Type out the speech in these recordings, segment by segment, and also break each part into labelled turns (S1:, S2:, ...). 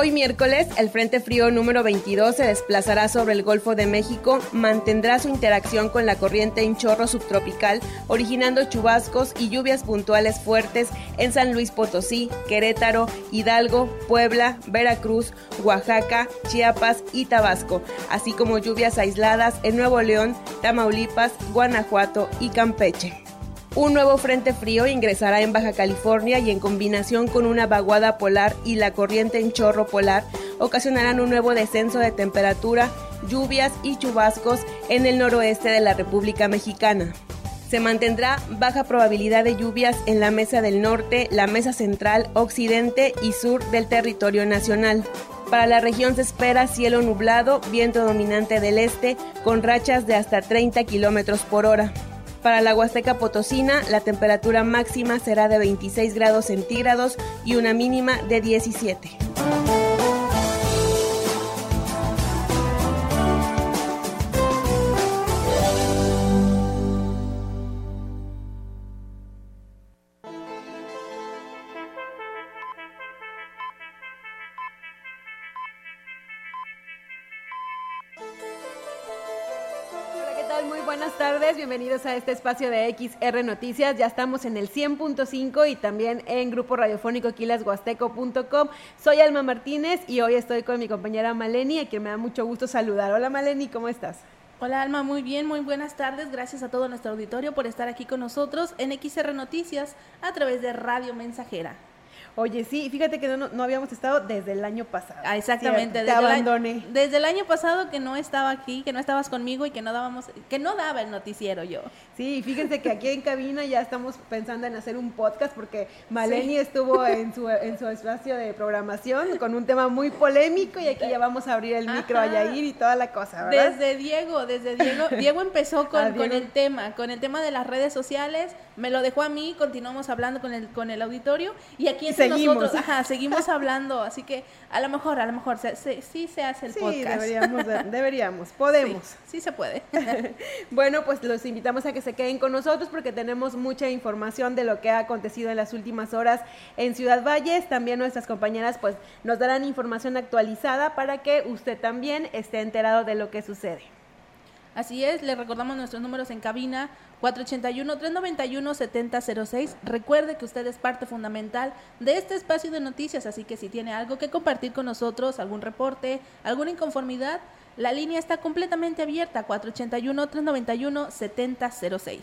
S1: Hoy miércoles, el Frente Frío número 22 se desplazará sobre el Golfo de México, mantendrá su interacción con la corriente en chorro subtropical, originando chubascos y lluvias puntuales fuertes en San Luis Potosí, Querétaro, Hidalgo, Puebla, Veracruz, Oaxaca, Chiapas y Tabasco, así como lluvias aisladas en Nuevo León, Tamaulipas, Guanajuato y Campeche. Un nuevo frente frío ingresará en Baja California y en combinación con una vaguada polar y la corriente en chorro polar ocasionarán un nuevo descenso de temperatura, lluvias y chubascos en el noroeste de la República Mexicana. Se mantendrá baja probabilidad de lluvias en la mesa del norte, la mesa central, occidente y sur del territorio nacional. Para la región se espera cielo nublado, viento dominante del este, con rachas de hasta 30 kilómetros por hora. Para la Huasteca Potosina, la temperatura máxima será de 26 grados centígrados y una mínima de 17. Bienvenidos a este espacio de XR Noticias. Ya estamos en el 100.5 y también en grupo radiofónico quilasguasteco.com. Soy Alma Martínez y hoy estoy con mi compañera Maleni, a quien me da mucho gusto saludar. Hola Maleni, ¿cómo estás?
S2: Hola Alma, muy bien, muy buenas tardes. Gracias a todo nuestro auditorio por estar aquí con nosotros en XR Noticias a través de Radio Mensajera.
S1: Oye, sí, fíjate que no, no habíamos estado desde el año pasado.
S2: Ah, exactamente.
S1: te abandoné.
S2: desde el año pasado que no estaba aquí, que no estabas conmigo y que no dábamos, que no daba el noticiero yo.
S1: Sí, fíjense que aquí en cabina ya estamos pensando en hacer un podcast porque Maleni estuvo en su, en su espacio de programación con un tema muy polémico y aquí ya vamos a abrir el micro a Yair y toda la cosa, ¿verdad?
S2: Desde Diego, desde Diego, Diego empezó con, con el tema, con el tema de las redes sociales, me lo dejó a mí, continuamos hablando con el, con el auditorio y aquí entre
S1: seguimos.
S2: nosotros, ajá, seguimos hablando, así que a lo mejor, a lo mejor se, se, sí se hace el
S1: sí,
S2: podcast.
S1: deberíamos, deberíamos, podemos.
S2: Sí, sí se puede.
S1: bueno, pues los invitamos a que se queden con nosotros porque tenemos mucha información de lo que ha acontecido en las últimas horas en Ciudad Valles. También nuestras compañeras pues nos darán información actualizada para que usted también esté enterado de lo que sucede.
S2: Así es, le recordamos nuestros números en cabina 481-391-7006. Recuerde que usted es parte fundamental de este espacio de noticias, así que si tiene algo que compartir con nosotros, algún reporte, alguna inconformidad, la línea está completamente abierta 481-391-7006.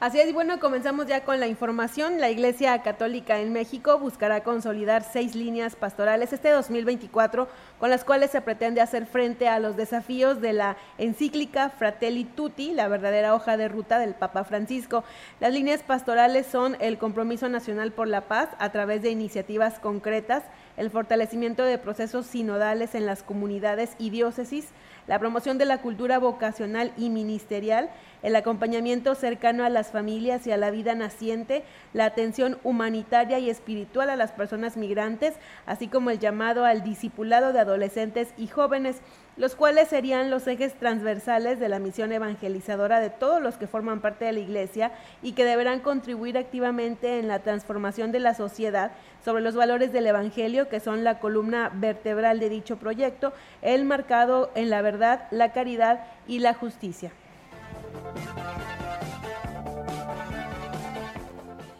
S1: Así es, bueno, comenzamos ya con la información. La Iglesia Católica en México buscará consolidar seis líneas pastorales este 2024, con las cuales se pretende hacer frente a los desafíos de la encíclica Fratelli Tutti, la verdadera hoja de ruta del Papa Francisco. Las líneas pastorales son el compromiso nacional por la paz a través de iniciativas concretas, el fortalecimiento de procesos sinodales en las comunidades y diócesis, la promoción de la cultura vocacional y ministerial, el acompañamiento cercano a las familias y a la vida naciente, la atención humanitaria y espiritual a las personas migrantes, así como el llamado al discipulado de adolescentes y jóvenes, los cuales serían los ejes transversales de la misión evangelizadora de todos los que forman parte de la Iglesia y que deberán contribuir activamente en la transformación de la sociedad sobre los valores del Evangelio, que son la columna vertebral de dicho proyecto, el marcado en la verdad, la caridad y la justicia.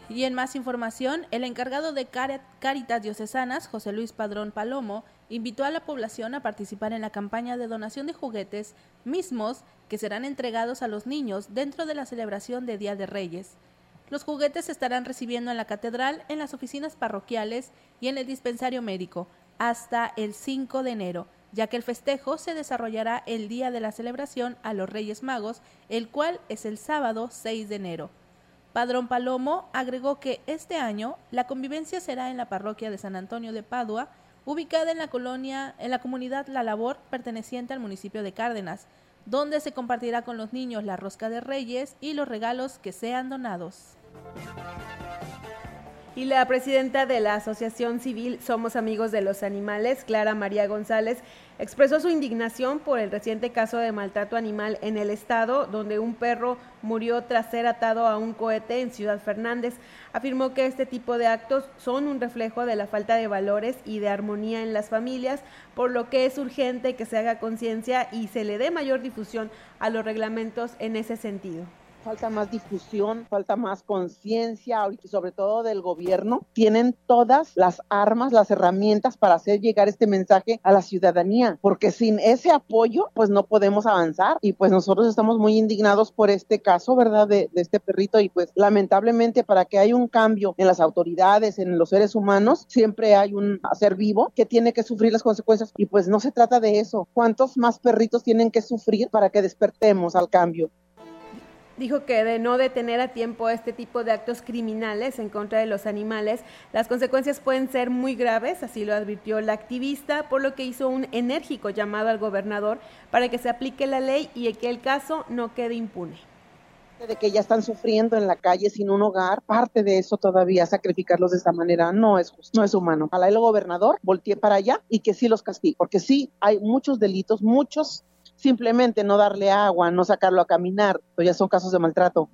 S2: Y en más información, el encargado de Caritas Diocesanas, José Luis Padrón Palomo, invitó a la población a participar en la campaña de donación de juguetes mismos que serán entregados a los niños dentro de la celebración de Día de Reyes. los juguetes se estarán recibiendo en la catedral, en las oficinas parroquiales y en el dispensario médico hasta el 5 de enero, ya que el festejo se desarrollará el día de la celebración a los Reyes Magos, el cual es el sábado 6 de enero. Padrón Palomo agregó que este año la convivencia será en la parroquia de San Antonio de Padua, ubicada en la colonia, en la comunidad La Labor, perteneciente al municipio de Cárdenas, donde se compartirá con los niños la rosca de reyes y los regalos que sean donados.
S1: Y la presidenta de la Asociación Civil Somos Amigos de los Animales, Clara María González, expresó su indignación por el reciente caso de maltrato animal en el estado, donde un perro murió tras ser atado a un cohete en Ciudad Fernández. Afirmó que este tipo de actos son un reflejo de la falta de valores y de armonía en las familias, por lo que es urgente que se haga conciencia y se le dé mayor difusión a los reglamentos en ese sentido
S3: falta más difusión, falta más conciencia, sobre todo del gobierno. Tienen todas las armas, las herramientas para hacer llegar este mensaje a la ciudadanía, porque sin ese apoyo, pues no podemos avanzar. Y pues nosotros estamos muy indignados por este caso, ¿verdad? De, de este perrito. Y pues lamentablemente para que haya un cambio en las autoridades, en los seres humanos, siempre hay un ser vivo que tiene que sufrir las consecuencias. Y pues no se trata de eso. ¿Cuántos más perritos tienen que sufrir para que despertemos al cambio?
S1: Dijo que de no detener a tiempo este tipo de actos criminales en contra de los animales, las consecuencias pueden ser muy graves, así lo advirtió la activista, por lo que hizo un enérgico llamado al gobernador para que se aplique la ley y que el caso no quede impune
S3: de que ya están sufriendo en la calle sin un hogar, parte de eso todavía sacrificarlos de esta manera no es justo, no es humano. Ojalá el gobernador voltee para allá y que sí los castigue, porque sí hay muchos delitos, muchos simplemente no darle agua, no sacarlo a caminar, pues ya son casos de maltrato.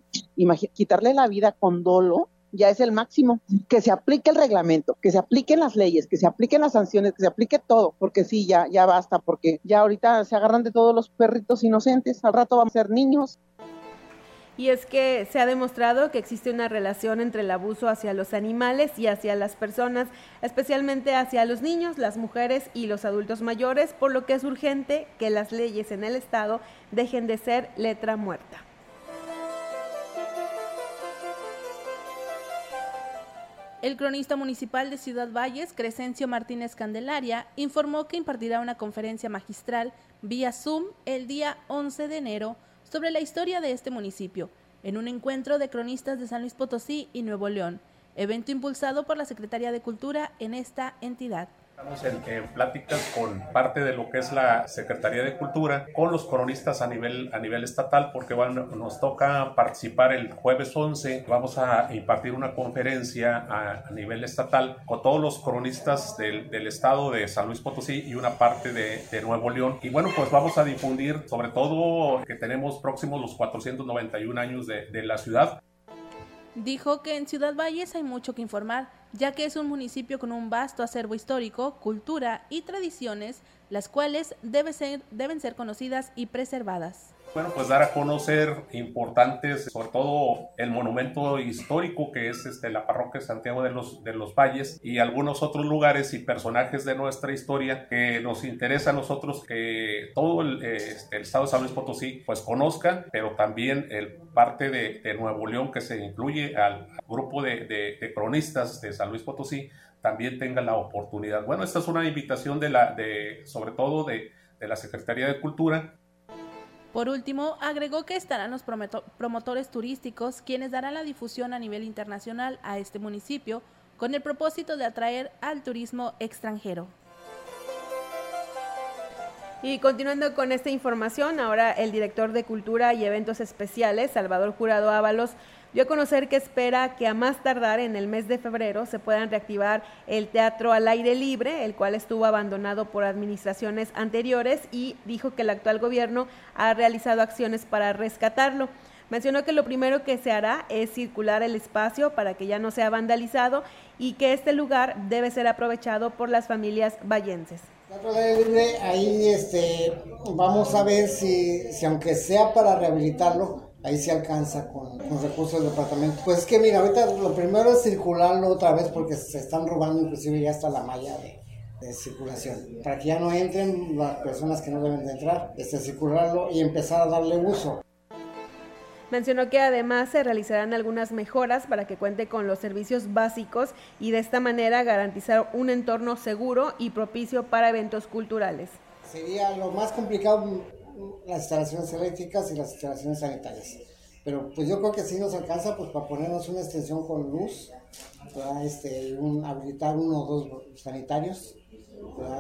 S3: quitarle la vida con dolo ya es el máximo. Que se aplique el reglamento, que se apliquen las leyes, que se apliquen las sanciones, que se aplique todo, porque sí, ya, ya basta, porque ya ahorita se agarran de todos los perritos inocentes, al rato van a ser niños
S1: y es que se ha demostrado que existe una relación entre el abuso hacia los animales y hacia las personas, especialmente hacia los niños, las mujeres y los adultos mayores, por lo que es urgente que las leyes en el Estado dejen de ser letra muerta.
S2: El cronista municipal de Ciudad Valles, Crescencio Martínez Candelaria, informó que impartirá una conferencia magistral vía Zoom el día 11 de enero sobre la historia de este municipio, en un encuentro de cronistas de San Luis Potosí y Nuevo León, evento impulsado por la Secretaría de Cultura en esta entidad.
S4: Estamos en, pláticas con parte de lo que es la Secretaría de Cultura, con los cronistas a nivel, a nivel estatal, porque nos toca participar el jueves 11. Vamos a impartir una conferencia a, nivel estatal con todos los cronistas del, estado de San Luis Potosí y una parte de, de, Nuevo León. Y bueno, pues vamos a difundir sobre todo que tenemos próximos los 491 años de, de la ciudad.
S2: Dijo que en Ciudad Valles hay mucho que informar, ya que es un municipio con un vasto acervo histórico, cultura y tradiciones, las cuales deben ser conocidas y preservadas.
S4: Bueno, pues dar a conocer importantes, sobre todo el monumento histórico que es este, la parroquia de Santiago de los, de los Valles y algunos otros lugares y personajes de nuestra historia que nos interesa a nosotros que todo el, este, el estado de San Luis Potosí pues conozca, pero también el parte de, de Nuevo León que se incluye al grupo de, de, cronistas de San Luis Potosí también tenga la oportunidad. Bueno, esta es una invitación de la, de, sobre todo de, de la Secretaría de Cultura
S2: por último, agregó que estarán los promotores turísticos quienes darán la difusión a nivel internacional a este municipio con el propósito de atraer al turismo extranjero.
S1: Y continuando con esta información, ahora el director de Cultura y Eventos Especiales, Salvador Jurado Ábalos, dio a conocer que espera que a más tardar en el mes de febrero se puedan reactivar el teatro al aire libre, el cual estuvo abandonado por administraciones anteriores y dijo que el actual gobierno ha realizado acciones para rescatarlo. Mencionó que lo primero que se hará es circular el espacio para que ya no sea vandalizado y que este lugar debe ser aprovechado por las familias vallenses.
S5: Libre, ahí este, vamos a ver si aunque sea para rehabilitarlo, ahí se alcanza con, con, recursos del departamento. Pues es que mira, ahorita lo primero es circularlo otra vez porque se están robando inclusive ya hasta la malla de, circulación. Para que ya no entren las personas que no deben de entrar, este, circularlo y empezar a darle uso.
S1: Mencionó que además se realizarán algunas mejoras para que cuente con los servicios básicos y de esta manera garantizar un entorno seguro y propicio para eventos culturales.
S5: Sería lo más complicado las instalaciones eléctricas y las instalaciones sanitarias. Pero pues yo creo que sí nos alcanza pues para ponernos una extensión con luz, este, un, habilitar uno o dos sanitarios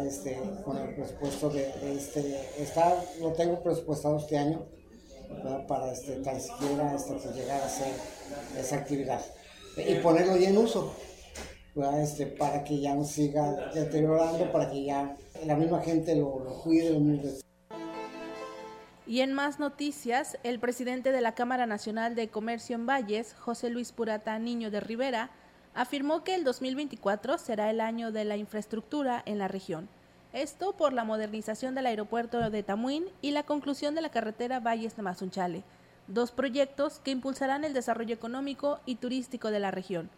S5: este, con el presupuesto de, este, está, lo tengo presupuestado este año para este, tan siquiera este, pues, llegar a hacer esa actividad y ponerlo ya en uso. Este, para que ya no siga deteriorando, para que ya la misma gente lo, lo cuide. Lo
S2: y en más noticias, el presidente de la Cámara Nacional de Comercio en Valles, José Luis Purata Niño de Rivera, afirmó que el 2024 será el año de la infraestructura en la región. Esto por la modernización del aeropuerto de Tamuín y la conclusión de la carretera Valles Mazunchale, dos proyectos que impulsarán el desarrollo económico y turístico de la región.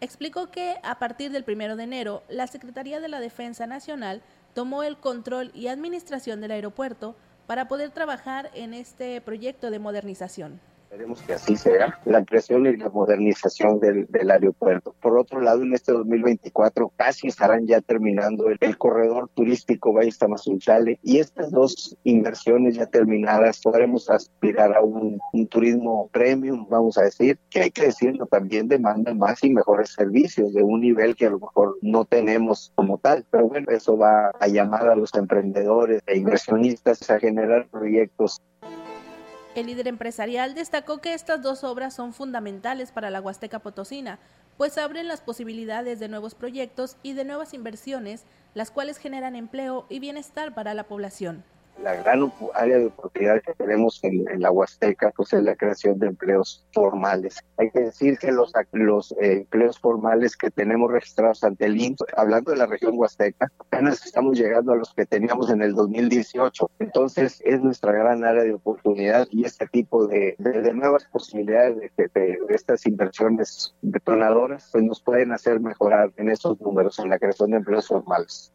S2: Explicó que a partir del 1 de enero, la Secretaría de la Defensa Nacional tomó el control y administración del aeropuerto para poder trabajar en este proyecto de modernización.
S6: Esperemos que así sea, la ampliación y la modernización del, aeropuerto. Por otro lado, en este 2024 casi estarán ya terminando el, corredor turístico Valle Tamazunchale y estas dos inversiones ya terminadas podremos aspirar a un, un, turismo premium, vamos a decir, que hay decirlo también demanda más y mejores servicios de un nivel que a lo mejor no tenemos como tal. Pero bueno, eso va a llamar a los emprendedores e inversionistas a generar proyectos
S2: el líder empresarial destacó que estas dos obras son fundamentales para la Huasteca Potosina, pues abren las posibilidades de nuevos proyectos y de nuevas inversiones, las cuales generan empleo y bienestar para la población
S6: la gran área de oportunidad que tenemos en, la Huasteca pues es la creación de empleos formales. Hay que decir que los, los eh, empleos formales que tenemos registrados ante el INSS, hablando de la región Huasteca, apenas estamos llegando a los que teníamos en el 2018. Entonces es nuestra gran área de oportunidad y este tipo de, de, nuevas posibilidades de, de, estas inversiones detonadoras pues nos pueden hacer mejorar en esos números, en la creación de empleos formales.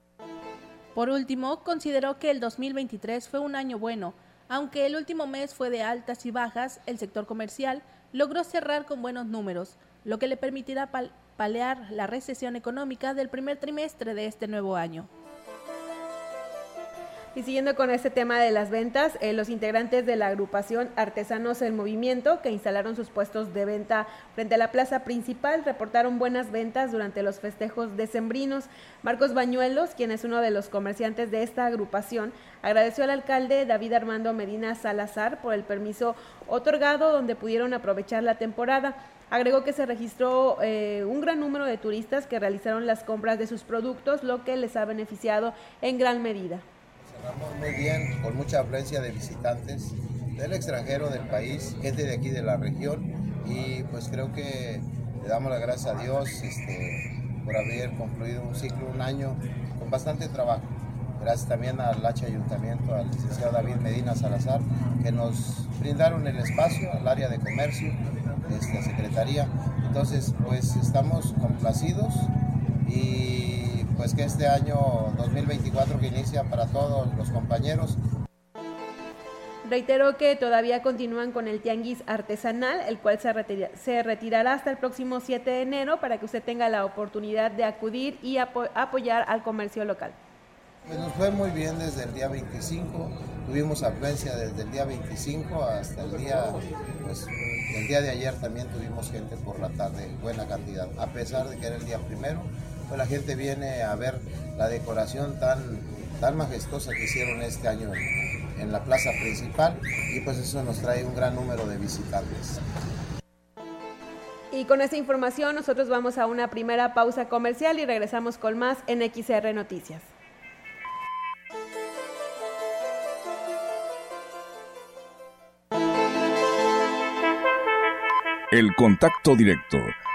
S2: Por último, consideró que el 2023 fue un año bueno. Aunque el último mes fue de altas y bajas, el sector comercial logró cerrar con buenos números, lo que le permitirá palear la recesión económica del primer trimestre de este nuevo año.
S1: Y siguiendo con este tema de las ventas, eh, los integrantes de la agrupación Artesanos en Movimiento, que instalaron sus puestos de venta frente a la plaza principal, reportaron buenas ventas durante los festejos decembrinos. Marcos Bañuelos, quien es uno de los comerciantes de esta agrupación, agradeció al alcalde David Armando Medina Salazar por el permiso otorgado donde pudieron aprovechar la temporada. Agregó que se registró eh, un gran número de turistas que realizaron las compras de sus productos, lo que les ha beneficiado en gran medida
S7: muy bien, con mucha afluencia de visitantes del extranjero, del país, gente de aquí de la región y pues creo que le damos las gracias a Dios este, por haber concluido un ciclo, un año con bastante trabajo. Gracias también al H Ayuntamiento, al licenciado David Medina Salazar, que nos brindaron el espacio, al área de comercio, esta Secretaría. Entonces, pues estamos complacidos y pues que este año 2024 que inicia para todos los compañeros.
S1: Reiteró que todavía continúan con el tianguis artesanal, el cual se, se retirará hasta el próximo 7 de enero para que usted tenga la oportunidad de acudir y apoyar al comercio local.
S7: Pues nos fue muy bien desde el día 25, tuvimos afluencia desde el día 25 hasta el día, pues el día de ayer también tuvimos gente por la tarde, buena cantidad, a pesar de que era el día primero, pues la gente viene a ver la decoración tan, tan majestuosa que hicieron este año en, la plaza principal y pues eso nos trae un gran número de visitantes.
S1: Y con esta información nosotros vamos a una primera pausa comercial y regresamos con más en XR Noticias.
S8: El contacto directo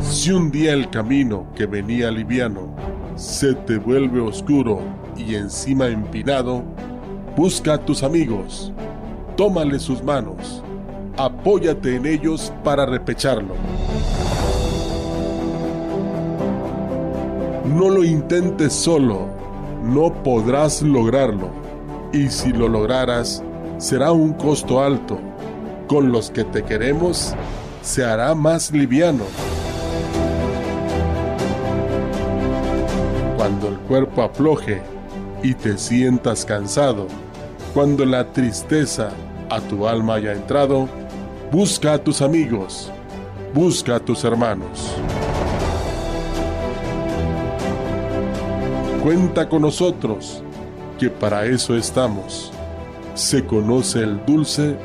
S9: Si un día el camino que venía liviano se te vuelve oscuro y encima empinado, busca a tus amigos, tómale sus manos, apóyate en ellos para repecharlo. No lo intentes solo, no podrás lograrlo, y si lo lograras, será un costo alto. Con los que te queremos, se hará más liviano. Cuando el cuerpo afloje y te sientas cansado, cuando la tristeza a tu alma haya entrado, busca a tus amigos, busca a tus hermanos. Cuenta con nosotros, que para eso estamos. Se conoce el dulce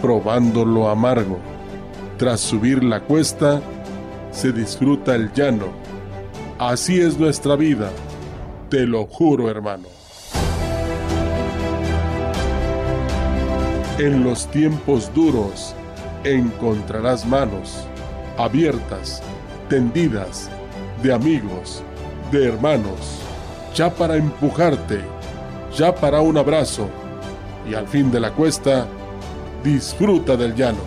S9: probando lo amargo. Tras subir la cuesta, se disfruta el llano. Así es nuestra vida, te lo juro hermano. En los tiempos duros encontrarás manos abiertas, tendidas, de amigos, de hermanos, ya para empujarte, ya para un abrazo, y al fin de la cuesta, disfruta del llano.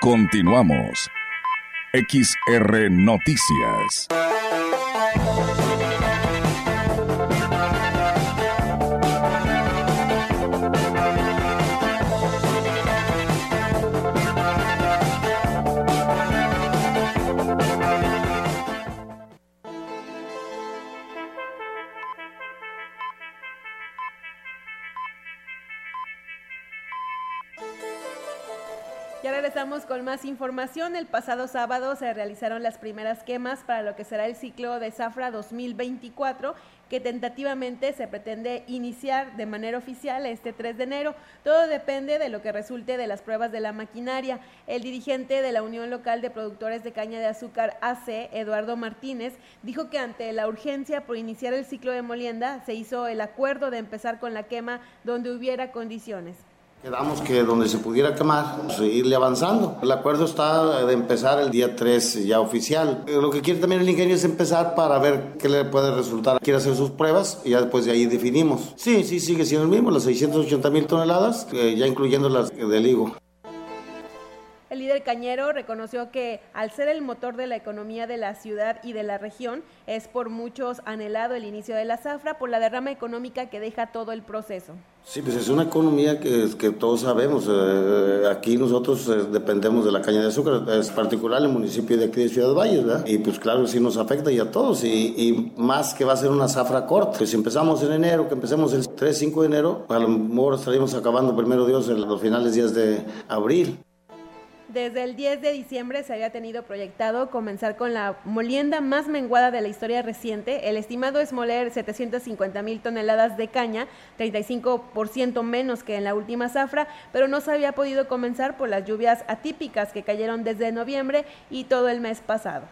S8: Continuamos. XR Noticias.
S1: Con más información. El pasado sábado se realizaron las primeras quemas para lo que será el ciclo de Zafra 2024, que tentativamente se pretende iniciar de manera oficial este 3 de enero. Todo depende de lo que resulte de las pruebas de la maquinaria. El dirigente de la Unión Local de Productores de Caña de Azúcar AC, Eduardo Martínez, dijo que ante la urgencia por iniciar el ciclo de molienda, se hizo el acuerdo de empezar con la quema donde hubiera condiciones.
S7: Quedamos que donde se pudiera quemar, seguirle avanzando. El acuerdo está de empezar el día 3 ya oficial. Lo que quiere también el ingeniero es empezar para ver qué le puede resultar. Quiere hacer sus pruebas y ya después de ahí definimos. Sí, sí, sigue siendo el mismo, las 680 mil toneladas, eh, ya incluyendo las del higo.
S1: El líder cañero reconoció que al ser el motor de la economía de la ciudad y de la región, es por muchos anhelado el inicio de la zafra por la derrama económica que deja todo el proceso.
S7: Sí, pues es una economía que, que todos sabemos. eh, aquí nosotros eh, dependemos de la caña de azúcar, es particular el municipio de aquí de Ciudad Valles, ¿verdad? Y pues claro, sí nos afecta y a todos. Y, más que va a ser una zafra corta. Pues si empezamos en enero, que empecemos el 3-5 de enero, a lo mejor estaríamos acabando primero Dios en los finales días de abril.
S1: Desde el 10 de diciembre se había tenido proyectado comenzar con la molienda más menguada de la historia reciente. El estimado es moler 750 mil toneladas de caña, 35% menos que en la última zafra, pero no se había podido comenzar por las lluvias atípicas que cayeron desde noviembre y todo el mes pasado.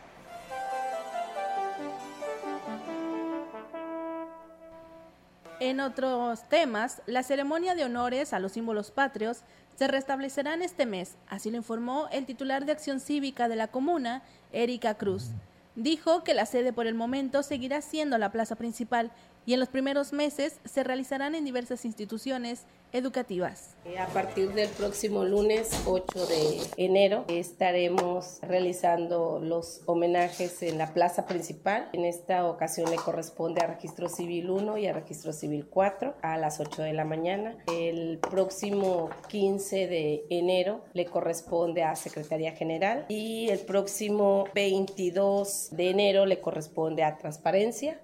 S2: En otros temas, la ceremonia de honores a los símbolos patrios se restablecerán este mes, así lo informó el titular de Acción Cívica de la comuna, Erika Cruz. Dijo que la sede por el momento seguirá siendo la plaza principal y en los primeros meses se realizarán en diversas instituciones educativas.
S10: A partir del próximo lunes 8 de enero estaremos realizando los homenajes en la plaza principal. En esta ocasión le corresponde a Registro Civil 1 y a Registro Civil 4 a las 8 de la mañana. El próximo 15 de enero le corresponde a Secretaría General y el próximo 22 de enero le corresponde a Transparencia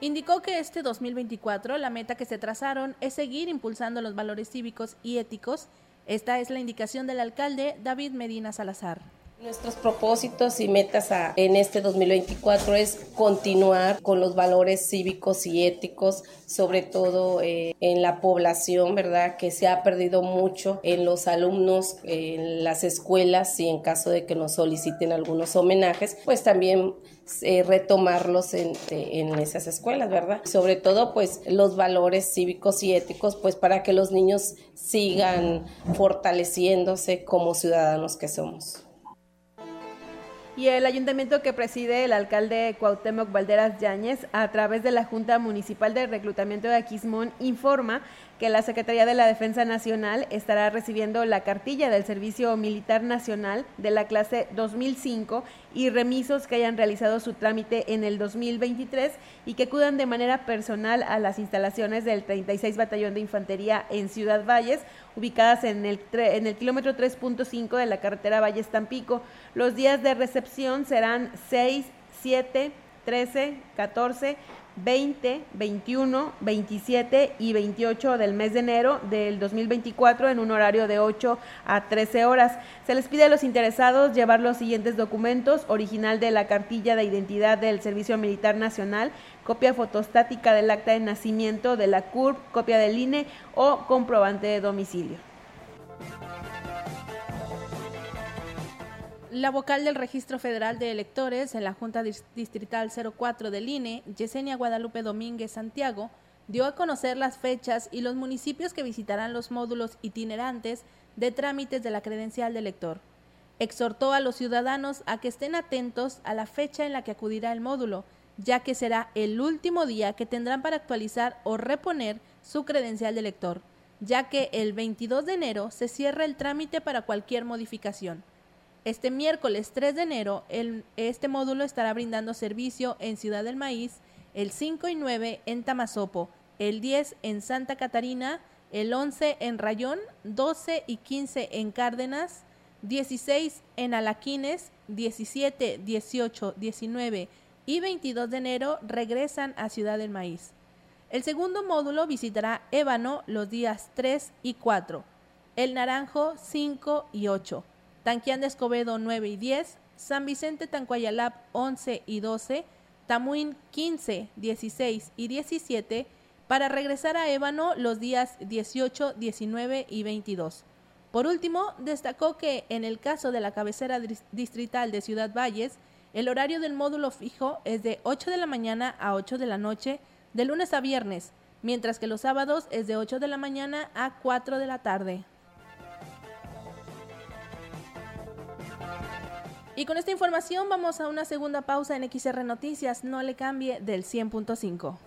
S2: Indicó que este 2024 la meta que se trazaron es seguir impulsando los valores cívicos y éticos. Esta es la indicación del alcalde David Medina Salazar.
S10: Nuestros propósitos y metas en este 2024 es continuar con los valores cívicos y éticos, sobre todo eh, en la población, ¿verdad? Que se ha perdido mucho en los alumnos, en las escuelas y en caso de que nos soliciten algunos homenajes, pues también eh, retomarlos en, esas escuelas, ¿verdad? Sobre todo, pues los valores cívicos y éticos, pues para que los niños sigan fortaleciéndose como ciudadanos que somos.
S1: Y el ayuntamiento que preside el alcalde Cuauhtémoc Valderas Yáñez, a través de la Junta Municipal de Reclutamiento de Aquismón, informa que la Secretaría de la Defensa Nacional estará recibiendo la cartilla del Servicio Militar Nacional de la clase 2005 y remisos que hayan realizado su trámite en el 2023 y que acudan de manera personal a las instalaciones del 36 Batallón de Infantería en Ciudad Valles, ubicadas en el, en el kilómetro 3.5 de la carretera Valles Tampico. Los días de recepción serán 6, 7, 13, 14, 20, 21, 27 y 28 del mes de enero del 2024 en un horario de 8 a 13 horas. Se les pide a los interesados llevar los siguientes documentos, original de la cartilla de identidad del Servicio Militar Nacional, copia fotostática del acta de nacimiento de la CURP, copia del INE o comprobante de domicilio.
S2: La vocal del Registro Federal de Electores en la Junta Distrital 04 del INE, Yesenia Guadalupe Domínguez Santiago, dio a conocer las fechas y los municipios que visitarán los módulos itinerantes de trámites de la credencial de elector. Exhortó a los ciudadanos a que estén atentos a la fecha en la que acudirá el módulo, ya que será el último día que tendrán para actualizar o reponer su credencial de elector, ya que el 22 de enero se cierra el trámite para cualquier modificación. Este miércoles 3 de enero, este módulo estará brindando servicio en Ciudad del Maíz, el 5 y 9 en Tamazopo, el 10 en Santa Catarina, el 11 en Rayón, 12 y 15 en Cárdenas, 16 en Alaquines, 17, 18, 19 y 22 de enero regresan a Ciudad del Maíz. El segundo módulo visitará Ébano los días 3 y 4, El Naranjo 5 y 8, Tanquián de Escobedo 9 y 10, San Vicente Tancuayalap 11 y 12, Tamuín 15, 16 y 17, para regresar a Ébano los días 18, 19 y 22. Por último, destacó que en el caso de la cabecera distrital de Ciudad Valles, el horario del módulo fijo es de 8 de la mañana a 8 de la noche, de lunes a viernes, mientras que los sábados es de 8 de la mañana a 4 de la tarde. Y con esta información vamos a una segunda pausa en XR Noticias. No le cambie del 100.5.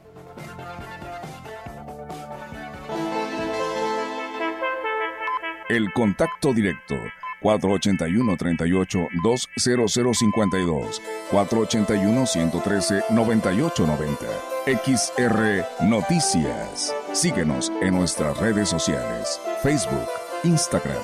S8: El contacto directo 481-38-20052, 481-113-9890. XR Noticias. Síguenos en nuestras redes sociales, Facebook, Instagram,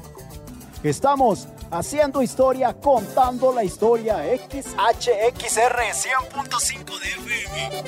S11: Estamos haciendo historia, contando la historia XHXR 100.5 de FM.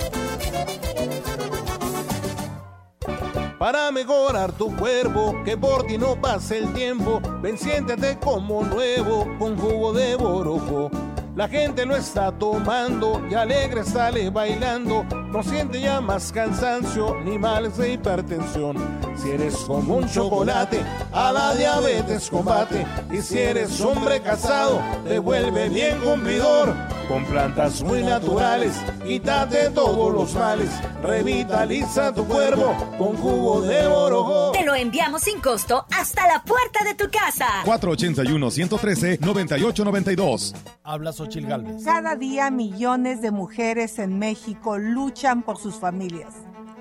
S12: Para mejorar tu cuerpo, que por no pase el tiempo, ven siéntete como nuevo con jugo de borojo la gente lo está tomando y alegre sale bailando. No siente ya más cansancio ni males de hipertensión. Si eres como un chocolate, a la diabetes combate. Y si eres hombre casado, te vuelve bien cumplidor. Con plantas muy naturales, quítate todos los males. Revitaliza tu cuerpo con jugo de oro.
S13: Te lo enviamos sin costo hasta la puerta de tu casa.
S14: 481-113-9892.
S15: Habla Xochil Galvez.
S16: Cada día millones de mujeres en México luchan por sus familias.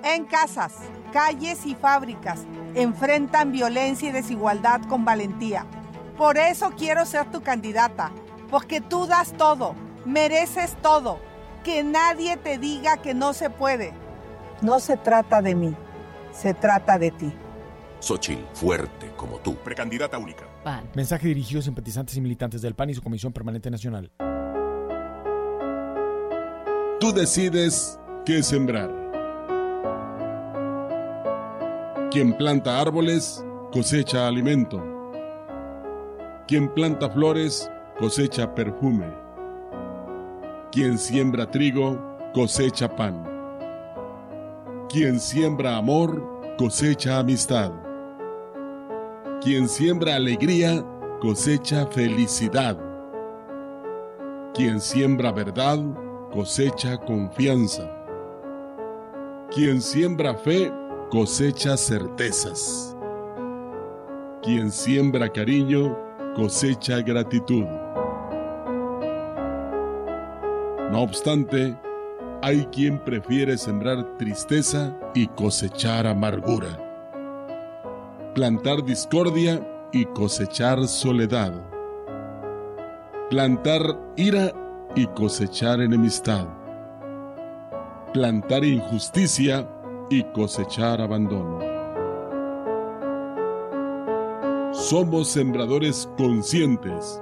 S16: En casas, calles y fábricas enfrentan violencia y desigualdad con valentía. Por eso quiero ser tu candidata, porque tú das todo Mereces todo. Que nadie te diga que no se puede. No se trata de mí, se trata de ti.
S14: Xochitl, fuerte como tú. Precandidata única.
S15: PAN. Mensaje dirigido a simpatizantes y militantes del PAN y su Comisión Permanente Nacional.
S9: Tú decides qué sembrar. Quien planta árboles, cosecha alimento. Quien planta flores, cosecha perfume. Quien siembra trigo, cosecha pan. Quien siembra amor, cosecha amistad. Quien siembra alegría, cosecha felicidad. Quien siembra verdad, cosecha confianza. Quien siembra fe, cosecha certezas. Quien siembra cariño, cosecha gratitud. No obstante, hay quien prefiere sembrar tristeza y cosechar amargura. Plantar discordia y cosechar soledad. Plantar ira y cosechar enemistad. Plantar injusticia y cosechar abandono. Somos sembradores conscientes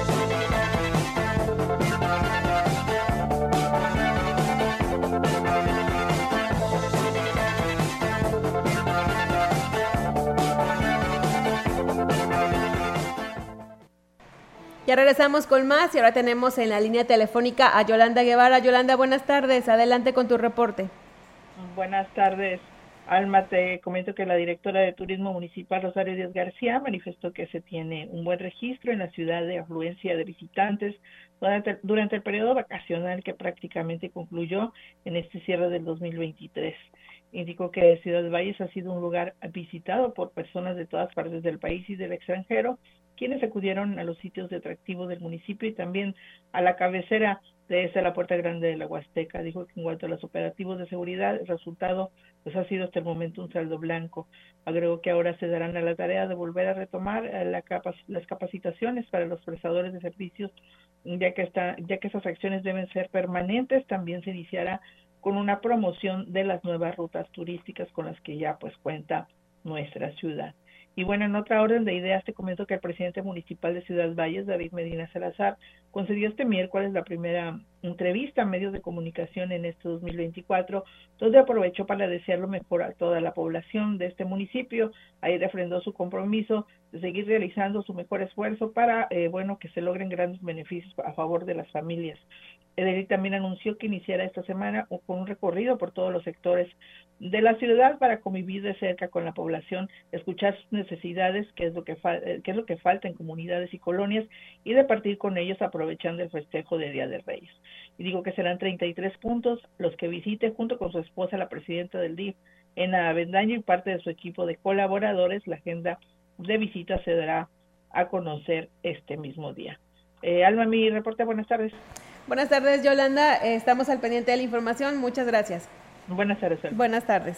S1: Ya regresamos con más y ahora tenemos en la línea telefónica a Yolanda Guevara. Yolanda, buenas tardes. Adelante con tu reporte.
S17: Buenas tardes. Alma, te comento que la directora de Turismo Municipal, Rosario Díaz García, manifestó que se tiene un buen registro en la ciudad de afluencia de visitantes durante, el periodo vacacional que prácticamente concluyó en este cierre del 2023. Indicó que Ciudad Valles ha sido un lugar visitado por personas de todas partes del país y del extranjero quienes acudieron a los sitios de atractivo del municipio y también a la cabecera de esa, la Puerta Grande de la Huasteca. Dijo que en cuanto a los operativos de seguridad, el resultado pues ha sido hasta el momento un saldo blanco. Agregó que ahora se darán a la tarea de volver a retomar eh, la las capacitaciones para los prestadores de servicios, ya que, está, ya que esas acciones deben ser permanentes. También se iniciará con una promoción de las nuevas rutas turísticas con las que ya pues cuenta nuestra ciudad. Y bueno, en otra orden de ideas te comento que el presidente municipal de Ciudad Valles, David Medina Salazar, concedió este miércoles la primera entrevista a medios de comunicación en este 2024, donde aprovechó para desear lo mejor a toda la población de este municipio. Ahí refrendó su compromiso de seguir realizando su mejor esfuerzo para, eh, bueno, que se logren grandes beneficios a favor de las familias. Ederic también anunció que iniciará esta semana con un recorrido por todos los sectores de la ciudad para convivir de cerca con la población, escuchar sus necesidades, qué es lo que, eh, es lo que falta en comunidades y colonias, y de partir con ellos aprovechando el festejo de Día de Reyes. Y digo que serán 33 puntos los que visite junto con su esposa, la presidenta del DIF, en Avendaño y parte de su equipo de colaboradores. La agenda de visitas se dará a conocer este mismo día. Eh, Alma, mi reporte, buenas tardes.
S1: Buenas tardes, Yolanda. Eh, estamos al pendiente de la información. Muchas gracias.
S17: Buenas tardes.
S1: Buenas tardes.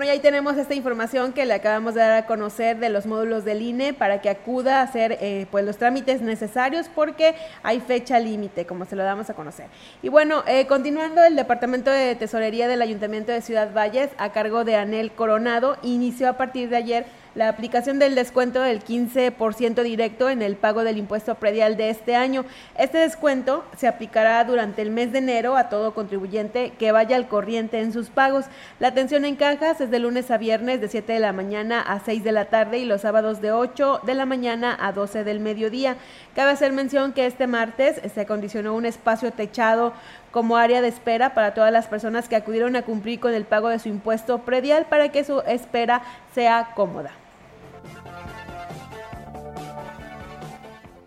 S1: Bueno, y ahí tenemos esta información que le acabamos de dar a conocer de los módulos del INE para que acuda a hacer eh, pues los trámites necesarios porque hay fecha límite, como se lo damos a conocer. Y bueno, eh, continuando, el Departamento de Tesorería del Ayuntamiento de Ciudad Valles, a cargo de Anel Coronado, inició a partir de ayer la aplicación del descuento del 15% directo en el pago del impuesto predial de este año. Este descuento se aplicará durante el mes de enero a todo contribuyente que vaya al corriente en sus pagos. La atención en cajas es de lunes a viernes de 7 de la mañana a 6 de la tarde y los sábados de 8 de la mañana a 12 del mediodía. Cabe hacer mención que este martes se acondicionó un espacio techado como área de espera para todas las personas que acudieron a cumplir con el pago de su impuesto predial para que su espera sea cómoda.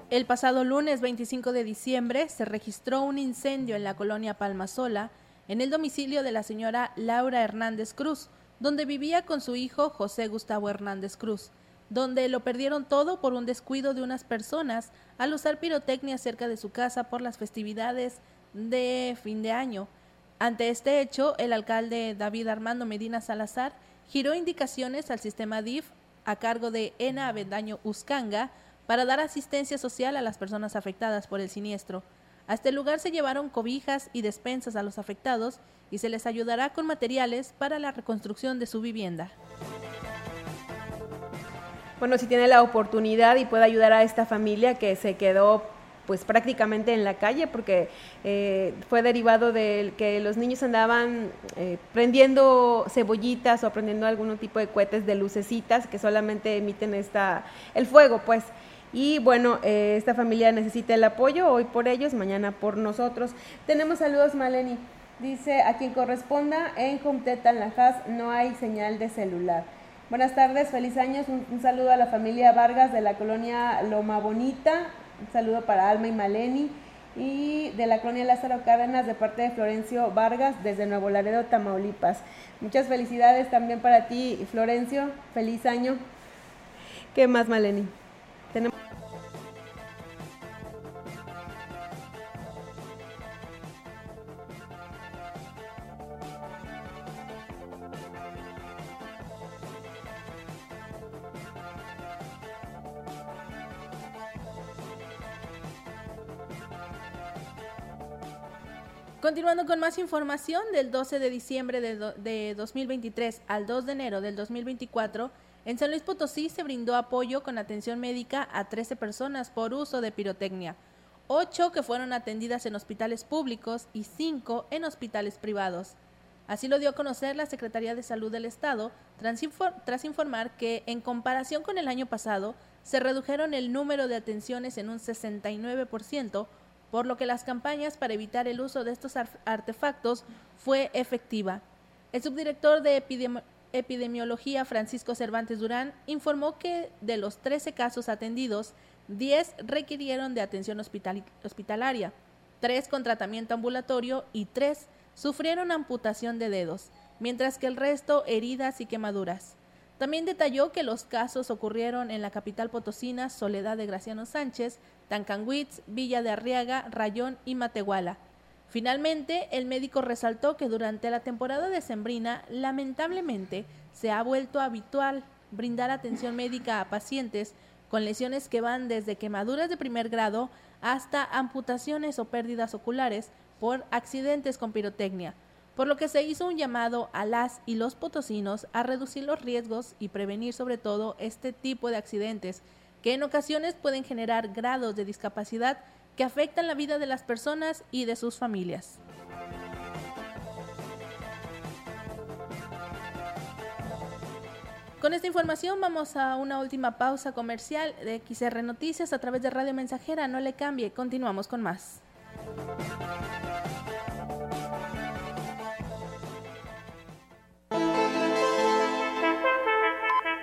S2: El pasado lunes 25 de diciembre se registró un incendio en la colonia Palmasola, en el domicilio de la señora Laura Hernández Cruz, donde vivía con su hijo José Gustavo Hernández Cruz, donde lo perdieron todo por un descuido de unas personas al usar pirotecnia cerca de su casa por las festividades de fin de año. Ante este hecho, el alcalde David Armando Medina Salazar giró indicaciones al sistema DIF a cargo de ENA Avendaño Uscanga para dar asistencia social a las personas afectadas por el siniestro. A este lugar se llevaron cobijas y despensas a los afectados y se les ayudará con materiales para la reconstrucción de su vivienda.
S1: Bueno, si tiene la oportunidad y puede ayudar a esta familia que se quedó pues prácticamente en la calle porque eh, fue derivado de que los niños andaban eh, prendiendo cebollitas o prendiendo algún tipo de cohetes de lucecitas que solamente emiten esta el fuego pues y bueno, eh, esta familia necesita el apoyo, hoy por ellos, mañana por nosotros. Tenemos saludos, Maleni. Dice, a quien corresponda, en Comteta, Lajas, no hay señal de celular. Buenas tardes, feliz años. Un, saludo a la familia Vargas de la colonia Loma Bonita. Un saludo para Alma y Maleni. Y de la colonia Lázaro Cárdenas, de parte de Florencio Vargas, desde Nuevo Laredo, Tamaulipas. Muchas felicidades también para ti, Florencio. Feliz año. ¿Qué más, Maleni?
S2: Continuando con más información, del 12 de diciembre de, 2023 al 2 de enero del 2024, en San Luis Potosí se brindó apoyo con atención médica a 13 personas por uso de pirotecnia, 8 que fueron atendidas en hospitales públicos y 5 en hospitales privados. Así lo dio a conocer la Secretaría de Salud del Estado tras informar que en comparación con el año pasado se redujeron el número de atenciones en un 69%, por lo que las campañas para evitar el uso de estos artefactos fue efectiva. El subdirector de epidemiología Francisco Cervantes Durán informó que de los 13 casos atendidos, 10 requirieron de atención hospitalaria, 3 con tratamiento ambulatorio y 3 sufrieron amputación de dedos, mientras que el resto heridas y quemaduras. También detalló que los casos ocurrieron en la capital potosina, Soledad de Graciano Sánchez, Tancanwitz, Villa de Arriaga, Rayón y Matehuala. Finalmente, el médico resaltó que durante la temporada decembrina, lamentablemente, se ha vuelto habitual brindar atención médica a pacientes con lesiones que van desde quemaduras de primer grado hasta amputaciones o pérdidas oculares por accidentes con pirotecnia, por lo que se hizo un llamado a las y los potosinos a reducir los riesgos y prevenir sobre todo este tipo de accidentes que en ocasiones pueden generar grados de discapacidad que afectan la vida de las personas y de sus familias. Con esta información vamos a una última pausa comercial de XR Noticias a través de Radio Mensajera. No le cambie, continuamos con más.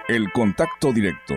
S8: El contacto directo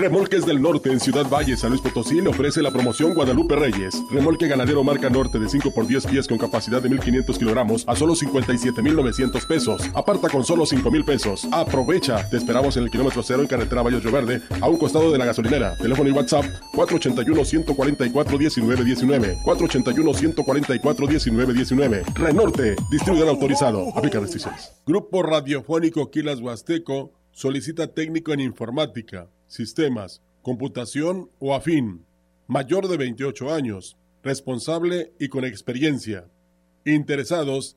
S9: Remolques del Norte en Ciudad Valle, San Luis Potosí le ofrece la promoción Guadalupe Reyes. Remolque ganadero marca Norte de 5 por 10 pies con capacidad de 1500 kilogramos a solo 57,900 pesos. Aparta con solo 5,000 pesos. Aprovecha. Te esperamos en el kilómetro cero en carretera Valle Verde, a un costado de la gasolinera. Teléfono y WhatsApp 481-144-1919. 481-144-1919. Renorte. Distribuidor autorizado. Aplica restricciones. Grupo Radiofónico Quilas Huasteco solicita técnico en informática sistemas, computación o afín, mayor de 28 años, responsable y con experiencia. Interesados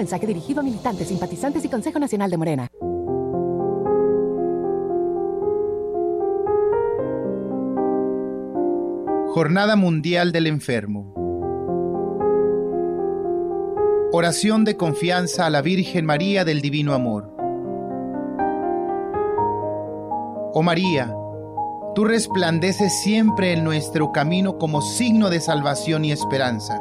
S18: Mensaje dirigido a militantes, simpatizantes y Consejo Nacional de Morena.
S19: Jornada Mundial del Enfermo. Oración de confianza a la Virgen María del Divino Amor. Oh María, tú resplandeces siempre en nuestro camino como signo de salvación y esperanza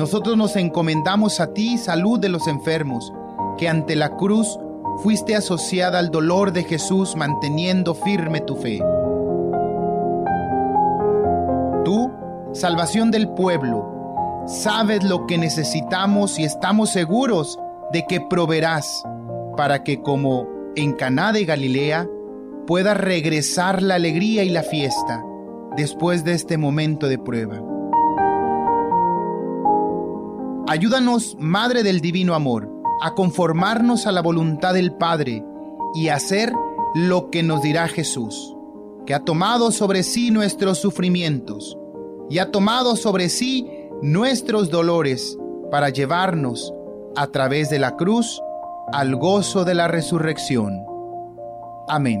S19: nosotros nos encomendamos a ti, salud de los enfermos, que ante la cruz fuiste asociada al dolor de Jesús manteniendo firme tu fe. Tú, salvación del pueblo, sabes lo que necesitamos y estamos seguros de que proveerás para que como en Caná de Galilea pueda regresar la alegría y la fiesta después de este momento de prueba. Ayúdanos, Madre del Divino Amor, a conformarnos a la voluntad del Padre y hacer lo que nos dirá Jesús, que ha tomado sobre sí nuestros sufrimientos y ha tomado sobre sí nuestros dolores para llevarnos a través de la cruz al gozo de la resurrección. Amén.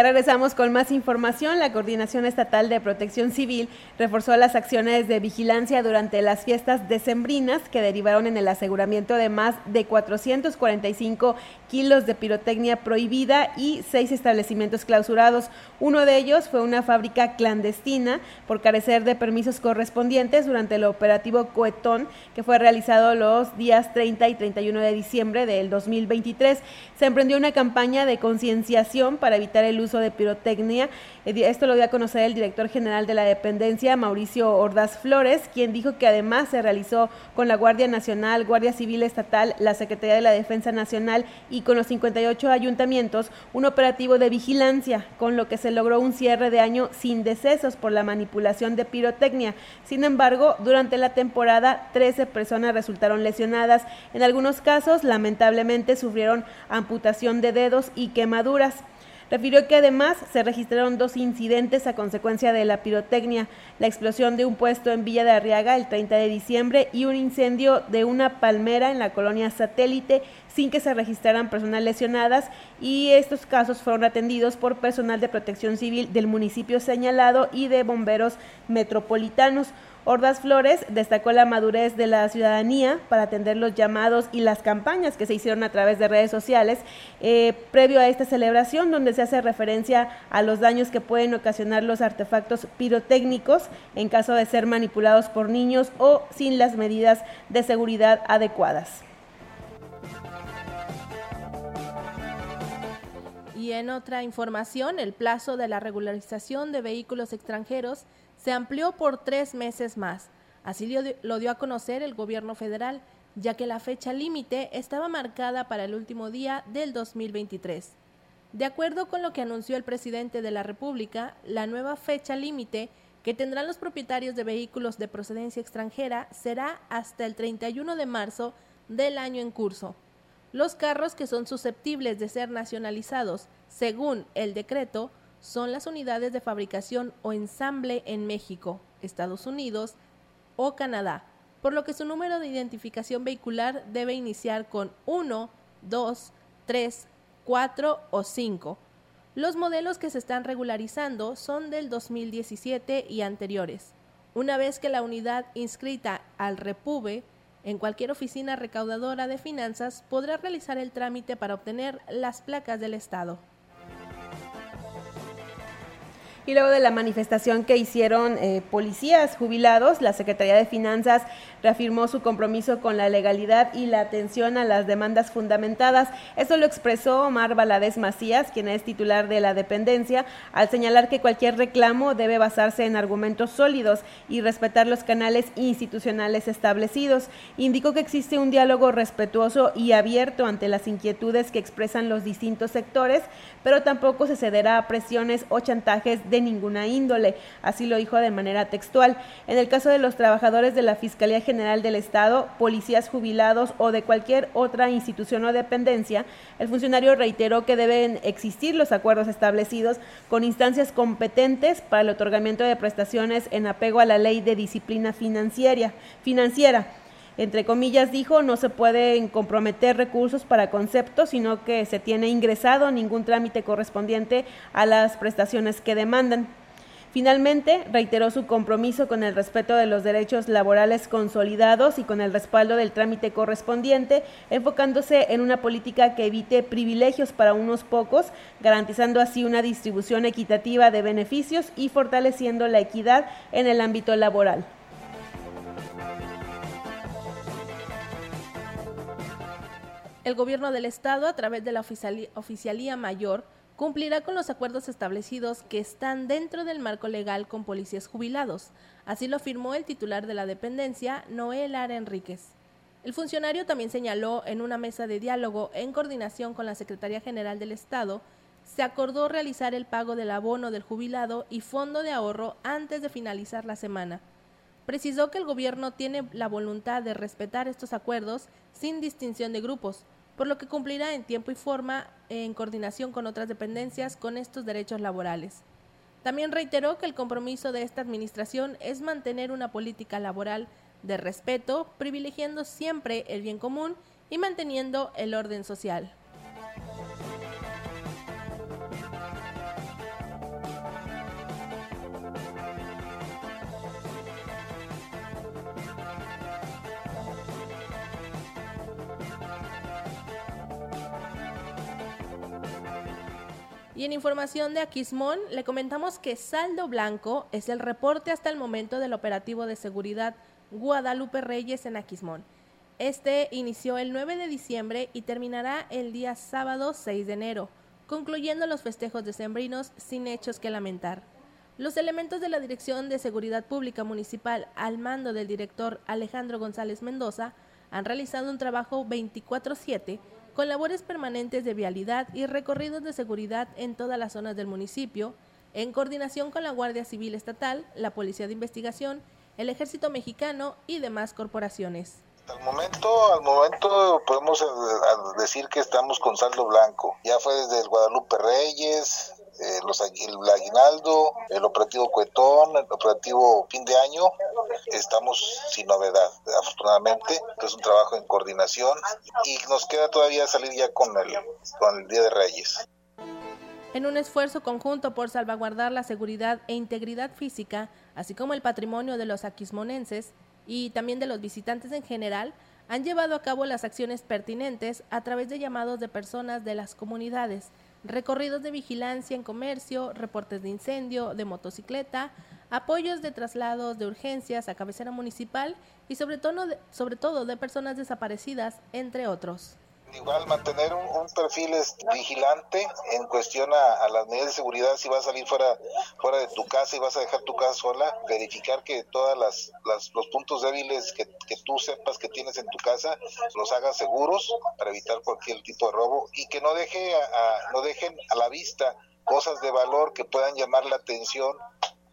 S1: Ya regresamos con más información. La Coordinación Estatal de Protección Civil reforzó las acciones de vigilancia durante las fiestas decembrinas que derivaron en el aseguramiento de más de 445 kilos de pirotecnia prohibida y seis establecimientos clausurados. Uno de ellos fue una fábrica clandestina por carecer de permisos correspondientes durante el operativo Coetón que fue realizado los días 30 y 31 de diciembre del 2023. Se emprendió una campaña de concienciación para evitar el uso de pirotecnia. Eh, esto lo dio a conocer el director general de la dependencia, Mauricio Ordaz Flores, quien dijo que además se realizó con la Guardia Nacional, Guardia Civil Estatal, la Secretaría de la Defensa Nacional y con los 58 ayuntamientos un operativo de vigilancia, con lo que se logró un cierre de año sin decesos por la manipulación de pirotecnia. Sin embargo, durante la temporada, 13 personas resultaron lesionadas. En algunos casos, lamentablemente, sufrieron amputación de dedos y quemaduras. Refirió que además se registraron dos incidentes a consecuencia de la pirotecnia, la explosión de un puesto en Villa de Arriaga el 30 de diciembre y un incendio de una palmera en la colonia satélite sin que se registraran personas lesionadas y estos casos fueron atendidos por personal de protección civil del municipio señalado y de bomberos metropolitanos. Ordaz Flores destacó la madurez de la ciudadanía para atender los llamados y las campañas que se hicieron a través de redes sociales eh, previo a esta celebración, donde se hace referencia a los daños que pueden ocasionar los artefactos pirotécnicos en caso de ser manipulados por niños o sin las medidas de seguridad adecuadas.
S2: Y en otra información, el plazo de la regularización de vehículos extranjeros se amplió por tres meses más. Así lo dio a conocer el gobierno federal, ya que la fecha límite estaba marcada para el último día del 2023. De acuerdo con lo que anunció el presidente de la República, la nueva fecha límite que tendrán los propietarios de vehículos de procedencia extranjera será hasta el 31 de marzo del año en curso. Los carros que son susceptibles de ser nacionalizados, según el decreto, son las unidades de fabricación o ensamble en México, Estados Unidos o Canadá, por lo que su número de identificación vehicular debe iniciar con 1, 2, 3, 4 o 5. Los modelos que se están regularizando son del 2017 y anteriores. Una vez que la unidad inscrita al Repube en cualquier oficina recaudadora de finanzas podrá realizar el trámite para obtener las placas del Estado.
S1: Y luego de la manifestación que hicieron eh, policías jubilados, la Secretaría de Finanzas reafirmó su compromiso con la legalidad y la atención a las demandas fundamentadas. Esto lo expresó Omar Valadez Macías, quien es titular de la dependencia, al señalar que cualquier reclamo debe basarse en argumentos sólidos y respetar los canales institucionales establecidos. Indicó que existe un diálogo respetuoso y abierto ante las inquietudes que expresan los distintos sectores, pero tampoco se cederá a presiones o chantajes de ninguna índole. Así lo dijo de manera textual. En el caso de los trabajadores de la Fiscalía General del Estado, policías jubilados o de cualquier otra institución o dependencia, el funcionario reiteró que deben existir los acuerdos establecidos con instancias competentes para el otorgamiento de prestaciones en apego a la ley de disciplina financiera. financiera entre comillas dijo, no se pueden comprometer recursos para conceptos, sino que se tiene ingresado ningún trámite correspondiente a las prestaciones que demandan. Finalmente, reiteró su compromiso con el respeto de los derechos laborales consolidados y con el respaldo del trámite correspondiente, enfocándose en una política que evite privilegios para unos pocos, garantizando así una distribución equitativa de beneficios y fortaleciendo la equidad en el ámbito laboral.
S2: El gobierno del estado, a través de la oficialía mayor, cumplirá con los acuerdos establecidos que están dentro del marco legal con policías jubilados. Así lo afirmó el titular de la dependencia, Noel Ara Enríquez. El funcionario también señaló en una mesa de diálogo en coordinación con la Secretaría General del Estado, se acordó realizar el pago del abono del jubilado y fondo de ahorro antes de finalizar la semana. Precisó que el gobierno tiene la voluntad de respetar estos acuerdos sin distinción de grupos, por lo que cumplirá en tiempo y forma en coordinación con otras dependencias con estos derechos laborales. También reiteró que el compromiso de esta administración es mantener una política laboral de respeto, privilegiando siempre el bien común y manteniendo el orden social. Y en información de Aquismón, le comentamos que saldo blanco es el reporte hasta el momento del operativo de seguridad Guadalupe Reyes en Aquismón. Este inició el 9 de diciembre y terminará el día sábado 6 de enero, concluyendo los festejos decembrinos sin hechos que lamentar. Los elementos de la Dirección de Seguridad Pública Municipal al mando del director Alejandro González Mendoza han realizado un trabajo 24/7 con labores permanentes de vialidad y recorridos de seguridad en todas las zonas del municipio, en coordinación con la Guardia Civil Estatal, la Policía de Investigación, el Ejército Mexicano y demás corporaciones.
S20: Al momento, al momento podemos eh, decir que estamos con saldo blanco. Ya fue desde el Guadalupe Reyes, eh, los, el aguinaldo, el operativo Cuetón, el operativo fin de año, estamos sin novedad, afortunadamente, es un trabajo en coordinación y nos queda todavía salir ya con el, con el Día de Reyes.
S2: En un esfuerzo conjunto por salvaguardar la seguridad e integridad física, así como el patrimonio de los aquismonenses y también de los visitantes en general, han llevado a cabo las acciones pertinentes a través de llamados de personas de las comunidades, recorridos de vigilancia en comercio, reportes de incendio, de motocicleta, apoyos de traslados de urgencias a cabecera municipal y sobre todo de, personas desaparecidas, entre otros.
S20: Igual mantener un, perfil vigilante en cuestión a, las medidas de seguridad. Si vas a salir fuera fuera de tu casa y vas a dejar tu casa sola, verificar que todas las, los puntos débiles que, que, tú sepas que tienes en tu casa los hagas seguros para evitar cualquier tipo de robo y que no deje a, no dejen a la vista cosas de valor que puedan llamar la atención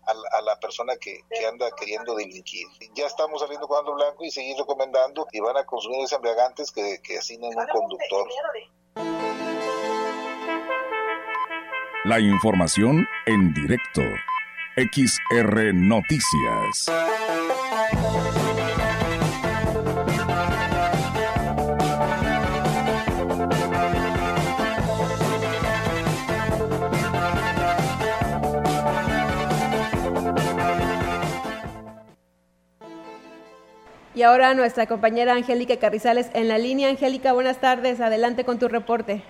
S20: a la, persona que, anda queriendo delinquir. Ya estamos saliendo con blanco y seguir recomendando y van a consumir embriagantes que, que asignen un conductor.
S8: La información en directo. XR Noticias.
S1: Y ahora nuestra compañera Angélica Carrizales en la línea. Angélica, buenas tardes. Adelante con tu reporte.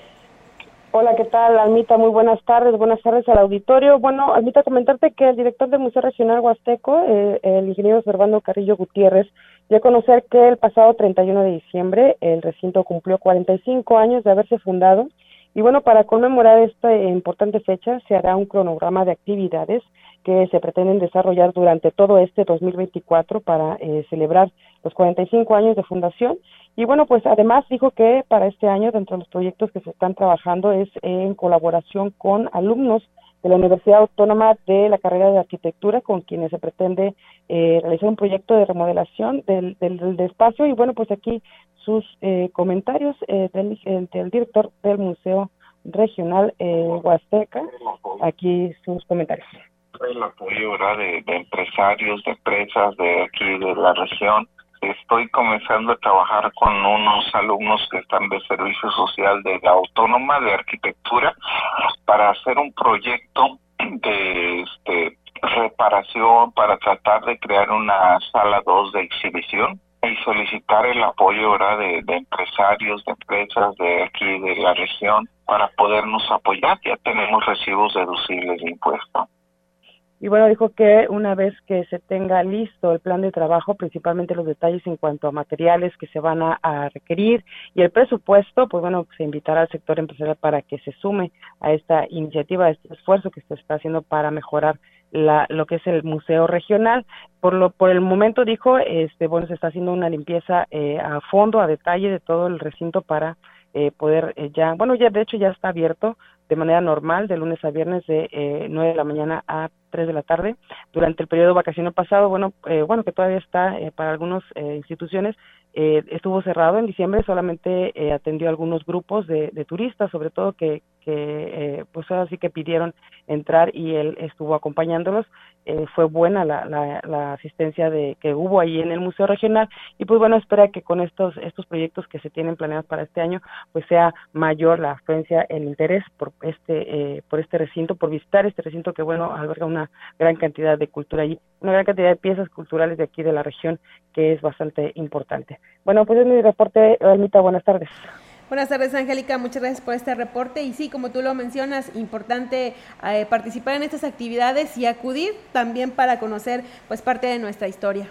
S21: Hola, ¿qué tal, Almita? Muy buenas tardes. Buenas tardes al auditorio. Bueno, Almita, comentarte que el director del Museo Regional Huasteco, eh, el ingeniero Servando Carrillo Gutiérrez, dio a conocer que el pasado 31 de diciembre el recinto cumplió 45 años de haberse fundado. Y bueno, para conmemorar esta importante fecha se hará un cronograma de actividades que se pretenden desarrollar durante todo este 2024 para eh, celebrar los 45 años de fundación. Y bueno, pues además dijo que para este año, dentro de los proyectos que se están trabajando, es en colaboración con alumnos de la Universidad Autónoma de la carrera de arquitectura, con quienes se pretende eh, realizar un proyecto de remodelación del, del, espacio. Y bueno, pues aquí sus eh, comentarios del, del director del Museo Regional Huasteca. Aquí sus comentarios
S22: el apoyo De, empresarios, de empresas de aquí, de la región. Estoy comenzando a trabajar con unos alumnos que están de servicio social de la Autónoma de Arquitectura para hacer un proyecto de este, reparación para tratar de crear una sala 2 de exhibición y solicitar el apoyo ahora de, de, empresarios, de empresas de aquí, de la región, para podernos apoyar. Ya tenemos recibos deducibles de impuestos.
S21: Y bueno, dijo que una vez que se tenga listo el plan de trabajo, principalmente los detalles en cuanto a materiales que se van a, requerir y el presupuesto, pues bueno, se invitará al sector empresarial para que se sume a esta iniciativa, a este esfuerzo que se está haciendo para mejorar la, lo que es el museo regional. Por lo por el momento dijo, este bueno, se está haciendo una limpieza eh, a fondo, a detalle de todo el recinto para eh, poder eh, ya, bueno, ya de hecho ya está abierto de manera normal de lunes a viernes de eh, 9 de la mañana a 3 de la tarde. Durante el periodo vacacional pasado, bueno, eh, bueno que todavía está eh, para algunas eh, instituciones, eh, estuvo cerrado en diciembre, solamente eh, atendió a algunos grupos de, de, turistas, sobre todo que, que eh, pues ahora sí que pidieron entrar y él estuvo acompañándolos. Eh, fue buena la, la, la, asistencia de que hubo ahí en el Museo Regional y pues bueno, espera que con estos estos proyectos que se tienen planeados para este año, pues sea mayor la afluencia, el interés por este eh, por este recinto, por visitar este recinto que bueno, alberga una gran cantidad de cultura allí, una gran cantidad de piezas culturales de aquí de la región que es bastante importante. Bueno, pues es mi reporte, Almita, buenas tardes.
S1: Buenas tardes, Angélica. Muchas gracias por este reporte. Y sí, como tú lo mencionas, importante eh, participar en estas actividades y acudir también para conocer pues parte de nuestra historia.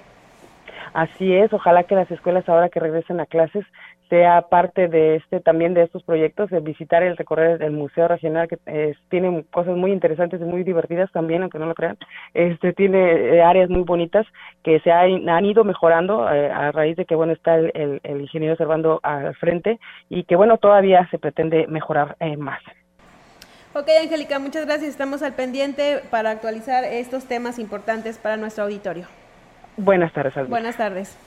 S21: Así es, ojalá que las escuelas ahora que regresen a clases sea parte de este también de estos proyectos de visitar el recorrer del museo regional que tiene cosas muy interesantes y muy divertidas también aunque no lo crean este tiene eh, áreas muy bonitas que se han, ido mejorando eh, a raíz de que bueno está el, ingeniero Servando al frente y que bueno todavía se pretende mejorar eh, más
S1: Ok, Angélica, muchas gracias. Estamos al pendiente para actualizar estos temas importantes para nuestro auditorio.
S21: Buenas tardes,
S1: Buenas tardes.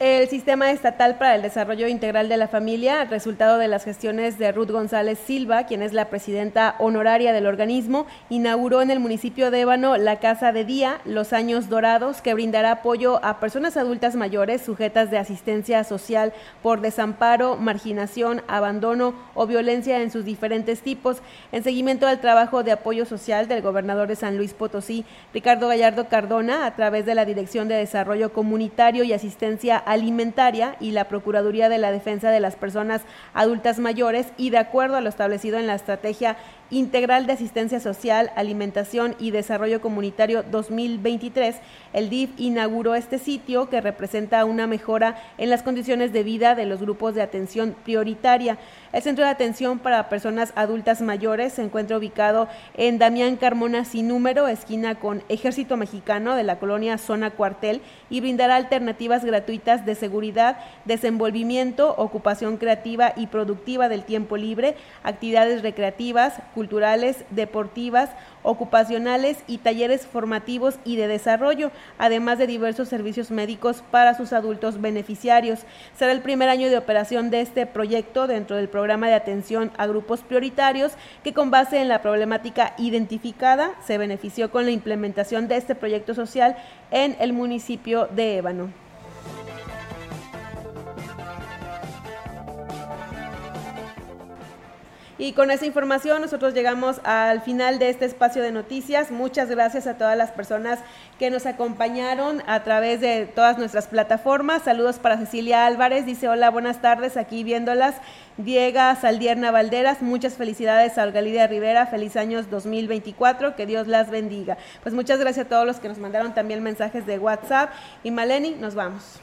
S1: El Sistema Estatal para el Desarrollo Integral de la Familia, resultado de las gestiones de Ruth González Silva, quien es la presidenta honoraria del organismo, inauguró en el municipio de Ébano la Casa de Día, Los Años Dorados, que brindará apoyo a personas adultas mayores sujetas de asistencia social por desamparo, marginación, abandono o violencia en sus diferentes tipos, en seguimiento al trabajo de apoyo social del gobernador de San Luis Potosí, Ricardo Gallardo Cardona, a través de la Dirección de Desarrollo Comunitario y Asistencia Alimentaria y la Procuraduría de la Defensa de las Personas Adultas Mayores y de acuerdo a lo establecido en la estrategia Integral de Asistencia Social, Alimentación y Desarrollo Comunitario 2023, el DIF inauguró este sitio que representa una mejora en las condiciones de vida de los grupos de atención prioritaria. El Centro de Atención para Personas Adultas Mayores se encuentra ubicado en Damián Carmona sin número, esquina con Ejército Mexicano de la colonia Zona Cuartel y brindará alternativas gratuitas de seguridad, desenvolvimiento, ocupación creativa y productiva del tiempo libre, actividades recreativas, culturales, deportivas, ocupacionales y talleres formativos y de desarrollo, además de diversos servicios médicos para sus adultos beneficiarios. Será el primer año de operación de este proyecto dentro del programa de atención a grupos prioritarios que con base en la problemática identificada se benefició con la implementación de este proyecto social en el municipio de Ébano. Y con esa información nosotros llegamos al final de este espacio de noticias. Muchas gracias a todas las personas que nos acompañaron a través de todas nuestras plataformas. Saludos para Cecilia Álvarez, dice hola, buenas tardes, aquí viéndolas. Diego Saldierna Valderas, muchas felicidades a Olga Rivera, feliz años 2024, que Dios las bendiga. Pues muchas gracias a todos los que nos mandaron también mensajes de WhatsApp. Y Maleni, nos vamos.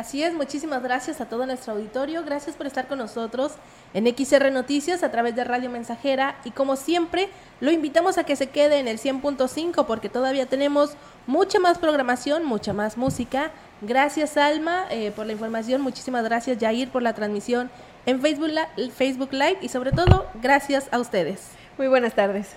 S2: Así es, muchísimas gracias a todo nuestro auditorio, gracias por estar con nosotros en XR Noticias a través de Radio Mensajera y como siempre lo invitamos a que se quede en el 100.5 porque todavía tenemos mucha más programación, mucha más música. Gracias Alma eh, por la información, muchísimas gracias Jair por la transmisión en Facebook, Facebook Live y sobre todo gracias a ustedes.
S1: Muy buenas tardes.